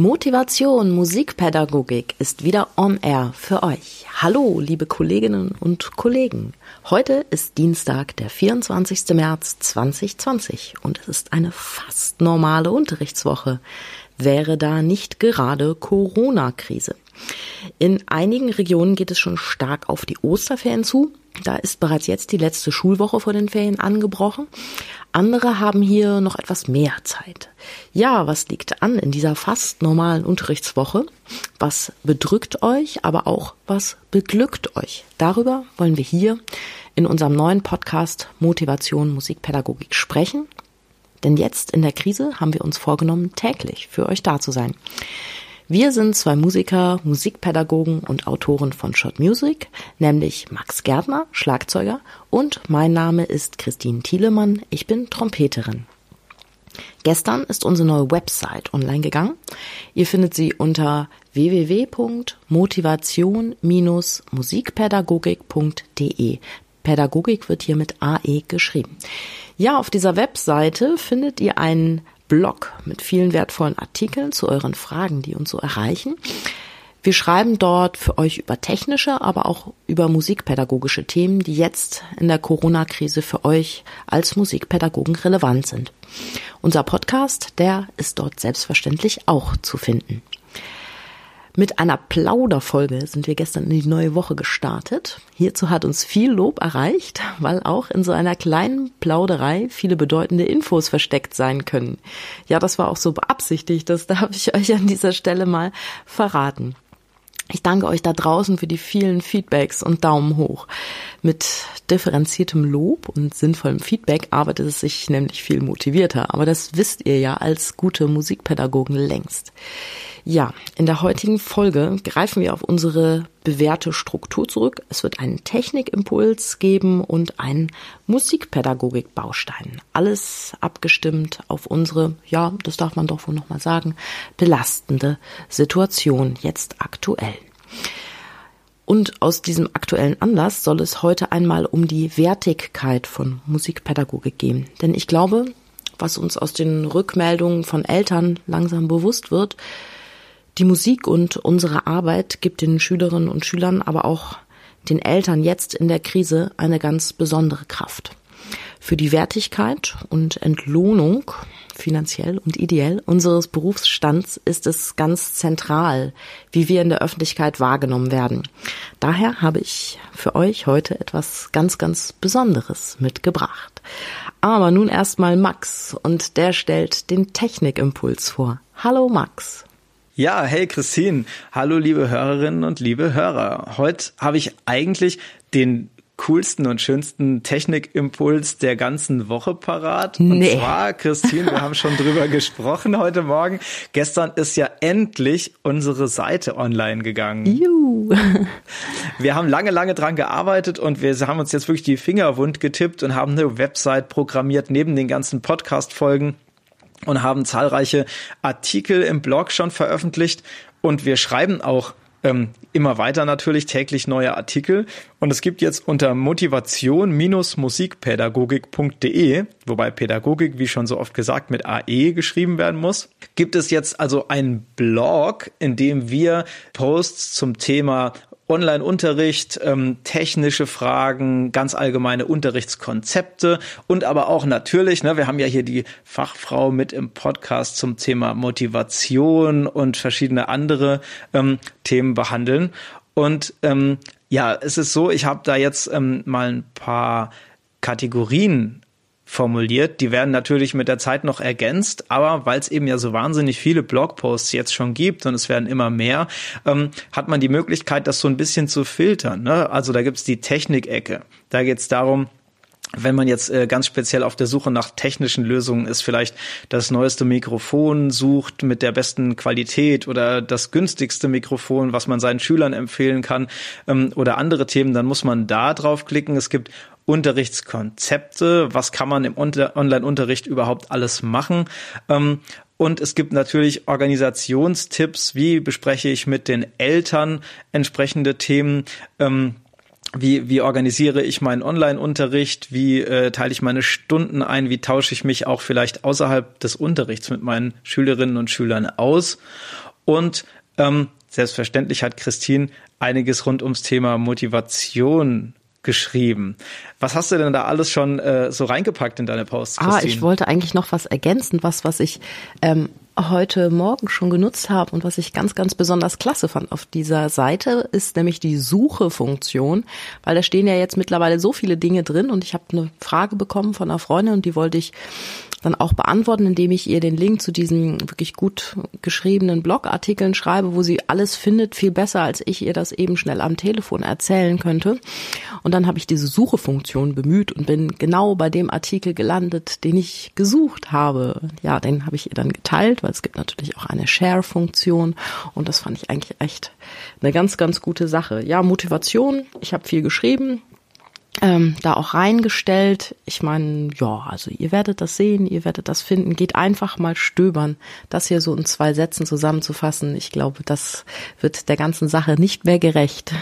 Motivation Musikpädagogik ist wieder on air für euch. Hallo, liebe Kolleginnen und Kollegen. Heute ist Dienstag, der 24. März 2020 und es ist eine fast normale Unterrichtswoche. Wäre da nicht gerade Corona-Krise. In einigen Regionen geht es schon stark auf die Osterferien zu. Da ist bereits jetzt die letzte Schulwoche vor den Ferien angebrochen. Andere haben hier noch etwas mehr Zeit. Ja, was liegt an in dieser fast normalen Unterrichtswoche? Was bedrückt euch, aber auch was beglückt euch? Darüber wollen wir hier in unserem neuen Podcast Motivation Musikpädagogik sprechen. Denn jetzt in der Krise haben wir uns vorgenommen, täglich für euch da zu sein. Wir sind zwei Musiker, Musikpädagogen und Autoren von Shot Music, nämlich Max Gärtner, Schlagzeuger, und mein Name ist Christine Thielemann, ich bin Trompeterin. Gestern ist unsere neue Website online gegangen. Ihr findet sie unter www.motivation-musikpädagogik.de. Pädagogik wird hier mit AE geschrieben. Ja, auf dieser Webseite findet ihr einen Blog mit vielen wertvollen Artikeln zu euren Fragen, die uns so erreichen. Wir schreiben dort für euch über technische, aber auch über musikpädagogische Themen, die jetzt in der Corona-Krise für euch als Musikpädagogen relevant sind. Unser Podcast, der ist dort selbstverständlich auch zu finden. Mit einer Plauderfolge sind wir gestern in die neue Woche gestartet. Hierzu hat uns viel Lob erreicht, weil auch in so einer kleinen Plauderei viele bedeutende Infos versteckt sein können. Ja, das war auch so beabsichtigt, das darf ich euch an dieser Stelle mal verraten. Ich danke euch da draußen für die vielen Feedbacks und Daumen hoch. Mit differenziertem Lob und sinnvollem Feedback arbeitet es sich nämlich viel motivierter. Aber das wisst ihr ja als gute Musikpädagogen längst. Ja, in der heutigen Folge greifen wir auf unsere bewährte Struktur zurück. Es wird einen Technikimpuls geben und einen Musikpädagogik-Baustein. Alles abgestimmt auf unsere, ja, das darf man doch wohl nochmal sagen, belastende Situation jetzt aktuell. Und aus diesem aktuellen Anlass soll es heute einmal um die Wertigkeit von Musikpädagogik gehen. Denn ich glaube, was uns aus den Rückmeldungen von Eltern langsam bewusst wird, die Musik und unsere Arbeit gibt den Schülerinnen und Schülern, aber auch den Eltern jetzt in der Krise eine ganz besondere Kraft. Für die Wertigkeit und Entlohnung, finanziell und ideell, unseres Berufsstands ist es ganz zentral, wie wir in der Öffentlichkeit wahrgenommen werden. Daher habe ich für euch heute etwas ganz, ganz Besonderes mitgebracht. Aber nun erstmal Max und der stellt den Technikimpuls vor. Hallo Max. Ja, hey Christine. Hallo liebe Hörerinnen und liebe Hörer. Heute habe ich eigentlich den coolsten und schönsten Technikimpuls der ganzen Woche parat. Nee. Und zwar, Christine, wir haben schon drüber gesprochen heute Morgen. Gestern ist ja endlich unsere Seite online gegangen. Juhu. Wir haben lange, lange dran gearbeitet und wir haben uns jetzt wirklich die Finger wund getippt und haben eine Website programmiert neben den ganzen Podcast-Folgen und haben zahlreiche Artikel im Blog schon veröffentlicht. Und wir schreiben auch ähm, immer weiter natürlich täglich neue Artikel. Und es gibt jetzt unter motivation-musikpädagogik.de, wobei Pädagogik, wie schon so oft gesagt, mit AE geschrieben werden muss, gibt es jetzt also einen Blog, in dem wir Posts zum Thema Online-Unterricht, ähm, technische Fragen, ganz allgemeine Unterrichtskonzepte und aber auch natürlich, ne, wir haben ja hier die Fachfrau mit im Podcast zum Thema Motivation und verschiedene andere ähm, Themen behandeln. Und ähm, ja, es ist so, ich habe da jetzt ähm, mal ein paar Kategorien formuliert. Die werden natürlich mit der Zeit noch ergänzt, aber weil es eben ja so wahnsinnig viele Blogposts jetzt schon gibt und es werden immer mehr, ähm, hat man die Möglichkeit, das so ein bisschen zu filtern. Ne? Also da gibt's die Technikecke. Da geht's darum, wenn man jetzt äh, ganz speziell auf der Suche nach technischen Lösungen ist, vielleicht das neueste Mikrofon sucht mit der besten Qualität oder das günstigste Mikrofon, was man seinen Schülern empfehlen kann ähm, oder andere Themen, dann muss man da draufklicken. Es gibt Unterrichtskonzepte, was kann man im Online-Unterricht überhaupt alles machen. Ähm, und es gibt natürlich Organisationstipps, wie bespreche ich mit den Eltern entsprechende Themen. Ähm, wie, wie organisiere ich meinen Online-Unterricht, wie äh, teile ich meine Stunden ein, wie tausche ich mich auch vielleicht außerhalb des Unterrichts mit meinen Schülerinnen und Schülern aus. Und ähm, selbstverständlich hat Christine einiges rund ums Thema Motivation geschrieben. Was hast du denn da alles schon äh, so reingepackt in deine Posts? Christine? Ah, ich wollte eigentlich noch was ergänzen, was was ich ähm, heute Morgen schon genutzt habe und was ich ganz, ganz besonders klasse fand auf dieser Seite, ist nämlich die Suche-Funktion, weil da stehen ja jetzt mittlerweile so viele Dinge drin und ich habe eine Frage bekommen von einer Freundin und die wollte ich dann auch beantworten, indem ich ihr den Link zu diesen wirklich gut geschriebenen Blogartikeln schreibe, wo sie alles findet, viel besser, als ich ihr das eben schnell am Telefon erzählen könnte. Und dann habe ich diese Suchefunktion bemüht und bin genau bei dem Artikel gelandet, den ich gesucht habe. Ja, den habe ich ihr dann geteilt, weil es gibt natürlich auch eine Share-Funktion und das fand ich eigentlich echt eine ganz, ganz gute Sache. Ja, Motivation. Ich habe viel geschrieben, ähm, da auch reingestellt. Ich meine, ja, also ihr werdet das sehen, ihr werdet das finden. Geht einfach mal stöbern, das hier so in zwei Sätzen zusammenzufassen. Ich glaube, das wird der ganzen Sache nicht mehr gerecht.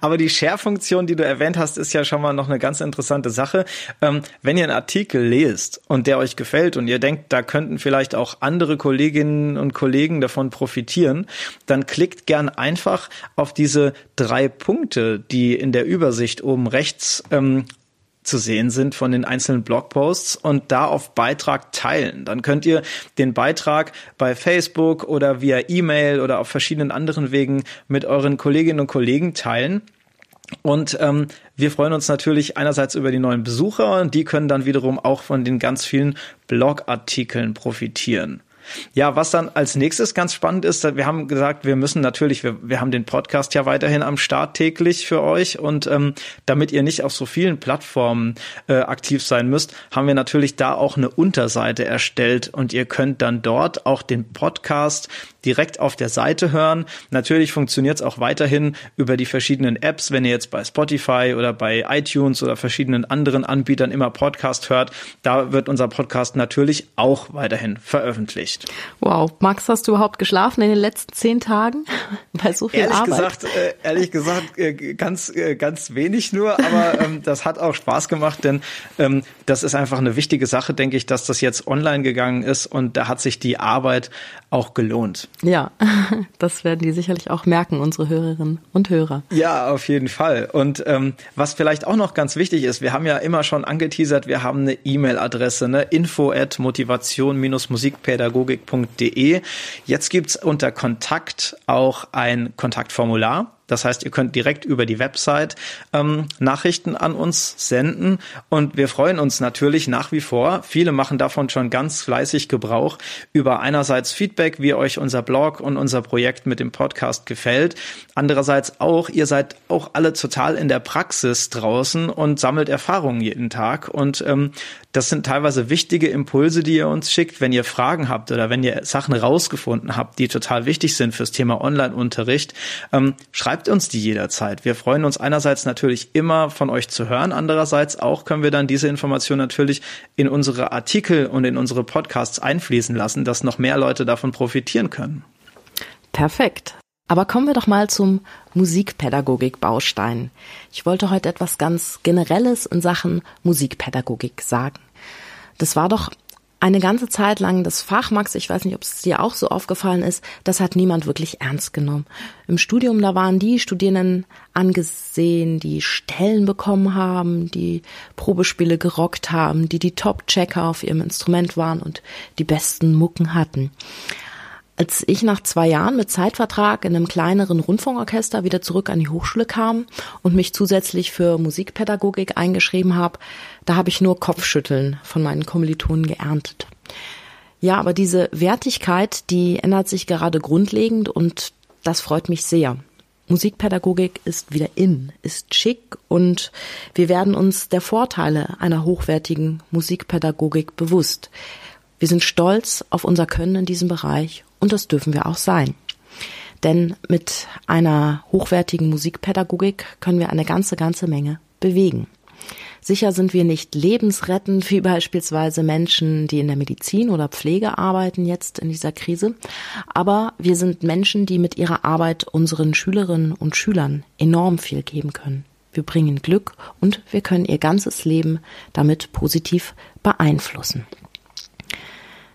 Aber die Share-Funktion, die du erwähnt hast, ist ja schon mal noch eine ganz interessante Sache. Ähm, wenn ihr einen Artikel lest und der euch gefällt und ihr denkt, da könnten vielleicht auch andere Kolleginnen und Kollegen davon profitieren, dann klickt gern einfach auf diese drei Punkte, die in der Übersicht oben rechts ähm, zu sehen sind von den einzelnen Blogposts und da auf Beitrag teilen. Dann könnt ihr den Beitrag bei Facebook oder via E-Mail oder auf verschiedenen anderen Wegen mit euren Kolleginnen und Kollegen teilen. Und ähm, wir freuen uns natürlich einerseits über die neuen Besucher und die können dann wiederum auch von den ganz vielen Blogartikeln profitieren. Ja, was dann als nächstes ganz spannend ist, wir haben gesagt, wir müssen natürlich, wir, wir haben den Podcast ja weiterhin am Start täglich für euch und ähm, damit ihr nicht auf so vielen Plattformen äh, aktiv sein müsst, haben wir natürlich da auch eine Unterseite erstellt und ihr könnt dann dort auch den Podcast direkt auf der Seite hören. Natürlich funktioniert es auch weiterhin über die verschiedenen Apps, wenn ihr jetzt bei Spotify oder bei iTunes oder verschiedenen anderen Anbietern immer Podcast hört. Da wird unser Podcast natürlich auch weiterhin veröffentlicht. Wow, Max, hast du überhaupt geschlafen in den letzten zehn Tagen? Bei so viel ehrlich Arbeit. Gesagt, äh, ehrlich gesagt, äh, ganz, äh, ganz wenig nur, aber ähm, das hat auch Spaß gemacht, denn ähm, das ist einfach eine wichtige Sache, denke ich, dass das jetzt online gegangen ist und da hat sich die Arbeit auch gelohnt. Ja, das werden die sicherlich auch merken, unsere Hörerinnen und Hörer. Ja, auf jeden Fall. Und ähm, was vielleicht auch noch ganz wichtig ist, wir haben ja immer schon angeteasert, wir haben eine E-Mail-Adresse, ne? info at motivation-musikpädagogik.de. Jetzt gibt's unter Kontakt auch ein Kontaktformular. Das heißt, ihr könnt direkt über die Website ähm, Nachrichten an uns senden und wir freuen uns natürlich nach wie vor. Viele machen davon schon ganz fleißig Gebrauch über einerseits Feedback, wie euch unser Blog und unser Projekt mit dem Podcast gefällt. Andererseits auch, ihr seid auch alle total in der Praxis draußen und sammelt Erfahrungen jeden Tag und ähm, das sind teilweise wichtige Impulse, die ihr uns schickt, wenn ihr Fragen habt oder wenn ihr Sachen rausgefunden habt, die total wichtig sind fürs Thema Online-Unterricht. Ähm, schreibt uns die jederzeit. Wir freuen uns einerseits natürlich immer von euch zu hören, andererseits auch können wir dann diese Information natürlich in unsere Artikel und in unsere Podcasts einfließen lassen, dass noch mehr Leute davon profitieren können. Perfekt. Aber kommen wir doch mal zum Musikpädagogik-Baustein. Ich wollte heute etwas ganz Generelles in Sachen Musikpädagogik sagen. Das war doch eine ganze Zeit lang das Fach, Max, ich weiß nicht, ob es dir auch so aufgefallen ist, das hat niemand wirklich ernst genommen. Im Studium, da waren die Studierenden angesehen, die Stellen bekommen haben, die Probespiele gerockt haben, die die Top-Checker auf ihrem Instrument waren und die besten Mucken hatten. Als ich nach zwei Jahren mit Zeitvertrag in einem kleineren Rundfunkorchester wieder zurück an die Hochschule kam und mich zusätzlich für Musikpädagogik eingeschrieben habe, da habe ich nur Kopfschütteln von meinen Kommilitonen geerntet. Ja, aber diese Wertigkeit, die ändert sich gerade grundlegend und das freut mich sehr. Musikpädagogik ist wieder in, ist schick und wir werden uns der Vorteile einer hochwertigen Musikpädagogik bewusst. Wir sind stolz auf unser Können in diesem Bereich und das dürfen wir auch sein. Denn mit einer hochwertigen Musikpädagogik können wir eine ganze, ganze Menge bewegen. Sicher sind wir nicht lebensrettend, wie beispielsweise Menschen, die in der Medizin oder Pflege arbeiten jetzt in dieser Krise, aber wir sind Menschen, die mit ihrer Arbeit unseren Schülerinnen und Schülern enorm viel geben können. Wir bringen Glück und wir können ihr ganzes Leben damit positiv beeinflussen.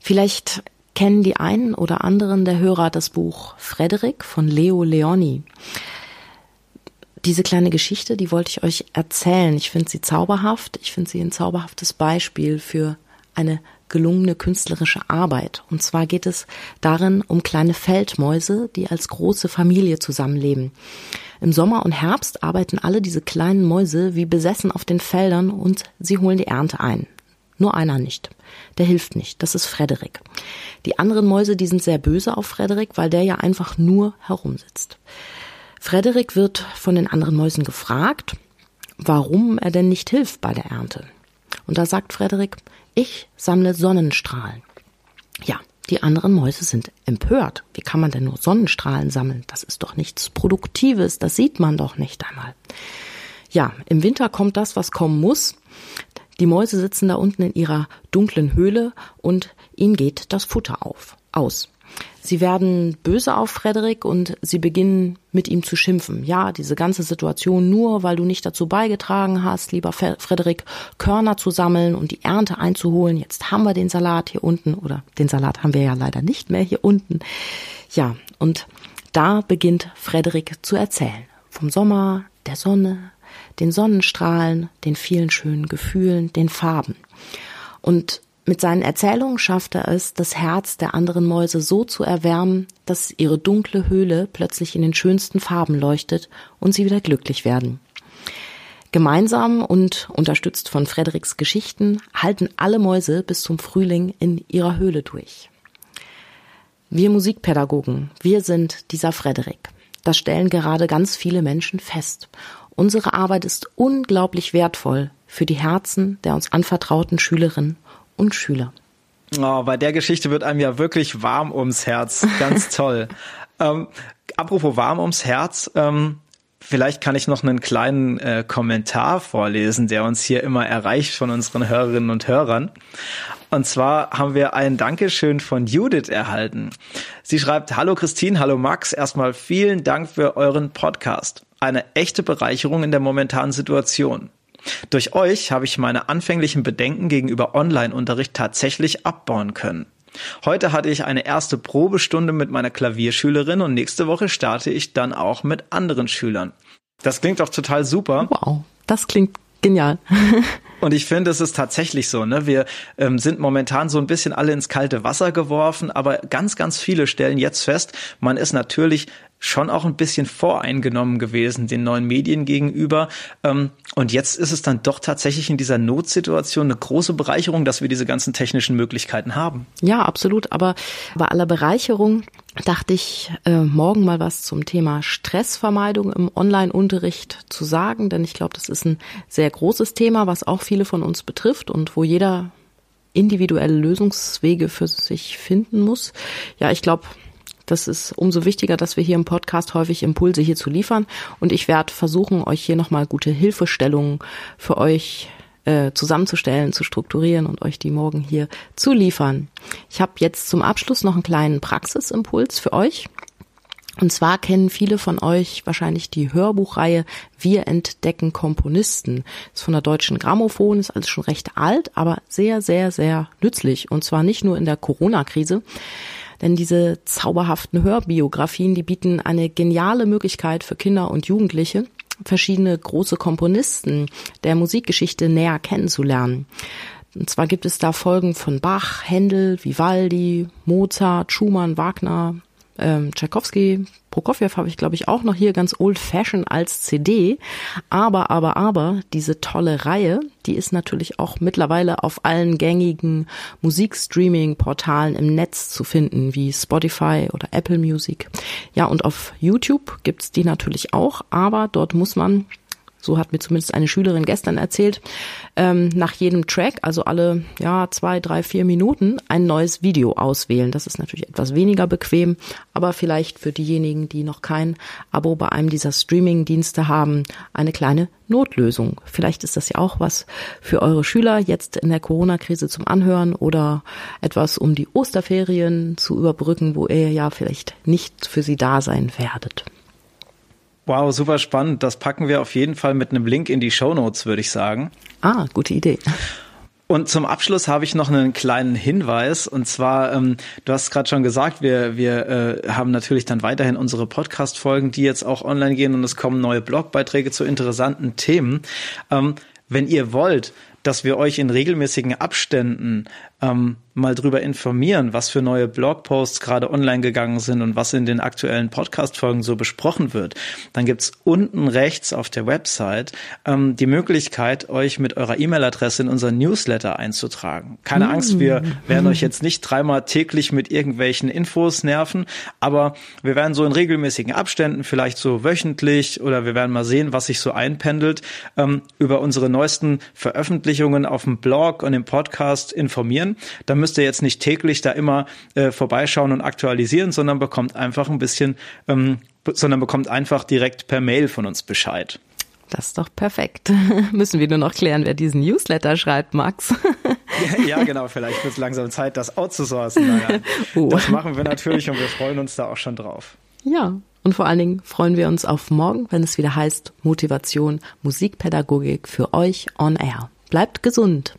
Vielleicht kennen die einen oder anderen der Hörer das Buch Frederik von Leo Leoni. Diese kleine Geschichte, die wollte ich euch erzählen. Ich finde sie zauberhaft. Ich finde sie ein zauberhaftes Beispiel für eine gelungene künstlerische Arbeit. Und zwar geht es darin um kleine Feldmäuse, die als große Familie zusammenleben. Im Sommer und Herbst arbeiten alle diese kleinen Mäuse wie besessen auf den Feldern und sie holen die Ernte ein. Nur einer nicht. Der hilft nicht. Das ist Frederik. Die anderen Mäuse, die sind sehr böse auf Frederik, weil der ja einfach nur herumsitzt. Frederik wird von den anderen Mäusen gefragt, warum er denn nicht hilft bei der Ernte. Und da sagt Frederik, ich sammle Sonnenstrahlen. Ja, die anderen Mäuse sind empört. Wie kann man denn nur Sonnenstrahlen sammeln? Das ist doch nichts Produktives, das sieht man doch nicht einmal. Ja, im Winter kommt das, was kommen muss. Die Mäuse sitzen da unten in ihrer dunklen Höhle und ihnen geht das Futter auf, aus. Sie werden böse auf Frederik und sie beginnen mit ihm zu schimpfen. Ja, diese ganze Situation nur, weil du nicht dazu beigetragen hast, lieber Frederik, Körner zu sammeln und die Ernte einzuholen. Jetzt haben wir den Salat hier unten oder den Salat haben wir ja leider nicht mehr hier unten. Ja, und da beginnt Frederik zu erzählen. Vom Sommer, der Sonne, den Sonnenstrahlen, den vielen schönen Gefühlen, den Farben. Und mit seinen Erzählungen schafft er es, das Herz der anderen Mäuse so zu erwärmen, dass ihre dunkle Höhle plötzlich in den schönsten Farben leuchtet und sie wieder glücklich werden. Gemeinsam und unterstützt von Frederiks Geschichten halten alle Mäuse bis zum Frühling in ihrer Höhle durch. Wir Musikpädagogen, wir sind dieser Frederik. Das stellen gerade ganz viele Menschen fest. Unsere Arbeit ist unglaublich wertvoll für die Herzen der uns anvertrauten Schülerinnen und Schüler. Oh, bei der Geschichte wird einem ja wirklich warm ums Herz. Ganz toll. ähm, apropos warm ums Herz, ähm, vielleicht kann ich noch einen kleinen äh, Kommentar vorlesen, der uns hier immer erreicht von unseren Hörerinnen und Hörern. Und zwar haben wir ein Dankeschön von Judith erhalten. Sie schreibt, Hallo Christine, hallo Max, erstmal vielen Dank für euren Podcast. Eine echte Bereicherung in der momentanen Situation. Durch euch habe ich meine anfänglichen Bedenken gegenüber Online-Unterricht tatsächlich abbauen können. Heute hatte ich eine erste Probestunde mit meiner Klavierschülerin und nächste Woche starte ich dann auch mit anderen Schülern. Das klingt doch total super. Wow, das klingt genial. Und ich finde, es ist tatsächlich so, ne? Wir ähm, sind momentan so ein bisschen alle ins kalte Wasser geworfen, aber ganz, ganz viele stellen jetzt fest, man ist natürlich schon auch ein bisschen voreingenommen gewesen den neuen Medien gegenüber. Ähm, und jetzt ist es dann doch tatsächlich in dieser Notsituation eine große Bereicherung, dass wir diese ganzen technischen Möglichkeiten haben. Ja, absolut. Aber bei aller Bereicherung dachte ich, äh, morgen mal was zum Thema Stressvermeidung im Online-Unterricht zu sagen, denn ich glaube, das ist ein sehr großes Thema, was auch viele von uns betrifft und wo jeder individuelle Lösungswege für sich finden muss. Ja, ich glaube, das ist umso wichtiger, dass wir hier im Podcast häufig Impulse hier zu liefern. Und ich werde versuchen, euch hier nochmal gute Hilfestellungen für euch äh, zusammenzustellen, zu strukturieren und euch die morgen hier zu liefern. Ich habe jetzt zum Abschluss noch einen kleinen Praxisimpuls für euch. Und zwar kennen viele von euch wahrscheinlich die Hörbuchreihe Wir entdecken Komponisten. Ist von der deutschen Grammophon, ist also schon recht alt, aber sehr, sehr, sehr nützlich. Und zwar nicht nur in der Corona-Krise. Denn diese zauberhaften Hörbiografien, die bieten eine geniale Möglichkeit für Kinder und Jugendliche, verschiedene große Komponisten der Musikgeschichte näher kennenzulernen. Und zwar gibt es da Folgen von Bach, Händel, Vivaldi, Mozart, Schumann, Wagner, ähm, Tchaikovsky, Prokofjew habe ich, glaube ich, auch noch hier ganz old fashioned als CD. Aber, aber, aber, diese tolle Reihe, die ist natürlich auch mittlerweile auf allen gängigen Musikstreaming-Portalen im Netz zu finden, wie Spotify oder Apple Music. Ja, und auf YouTube gibt's die natürlich auch, aber dort muss man so hat mir zumindest eine Schülerin gestern erzählt, ähm, nach jedem Track, also alle ja zwei, drei, vier Minuten, ein neues Video auswählen. Das ist natürlich etwas weniger bequem, aber vielleicht für diejenigen, die noch kein Abo bei einem dieser Streaming-Dienste haben, eine kleine Notlösung. Vielleicht ist das ja auch was für eure Schüler jetzt in der Corona-Krise zum Anhören oder etwas, um die Osterferien zu überbrücken, wo ihr ja vielleicht nicht für sie da sein werdet. Wow, super spannend. Das packen wir auf jeden Fall mit einem Link in die Show Notes, würde ich sagen. Ah, gute Idee. Und zum Abschluss habe ich noch einen kleinen Hinweis. Und zwar, ähm, du hast gerade schon gesagt, wir, wir äh, haben natürlich dann weiterhin unsere Podcast-Folgen, die jetzt auch online gehen und es kommen neue Blogbeiträge zu interessanten Themen. Ähm, wenn ihr wollt, dass wir euch in regelmäßigen Abständen ähm, mal drüber informieren, was für neue Blogposts gerade online gegangen sind und was in den aktuellen Podcast-Folgen so besprochen wird, dann gibt's unten rechts auf der Website ähm, die Möglichkeit, euch mit eurer E-Mail-Adresse in unseren Newsletter einzutragen. Keine mm. Angst, wir werden euch jetzt nicht dreimal täglich mit irgendwelchen Infos nerven, aber wir werden so in regelmäßigen Abständen, vielleicht so wöchentlich oder wir werden mal sehen, was sich so einpendelt, ähm, über unsere neuesten Veröffentlichungen auf dem Blog und im Podcast informieren. Dann müsst ihr jetzt nicht täglich da immer äh, vorbeischauen und aktualisieren, sondern bekommt einfach ein bisschen, ähm, sondern bekommt einfach direkt per Mail von uns Bescheid. Das ist doch perfekt. Müssen wir nur noch klären, wer diesen Newsletter schreibt, Max. ja, ja, genau. Vielleicht wird es langsam Zeit, das outzusourcen. Naja, oh. Das machen wir natürlich und wir freuen uns da auch schon drauf. Ja, und vor allen Dingen freuen wir uns auf morgen, wenn es wieder heißt Motivation, Musikpädagogik für euch on air. Bleibt gesund.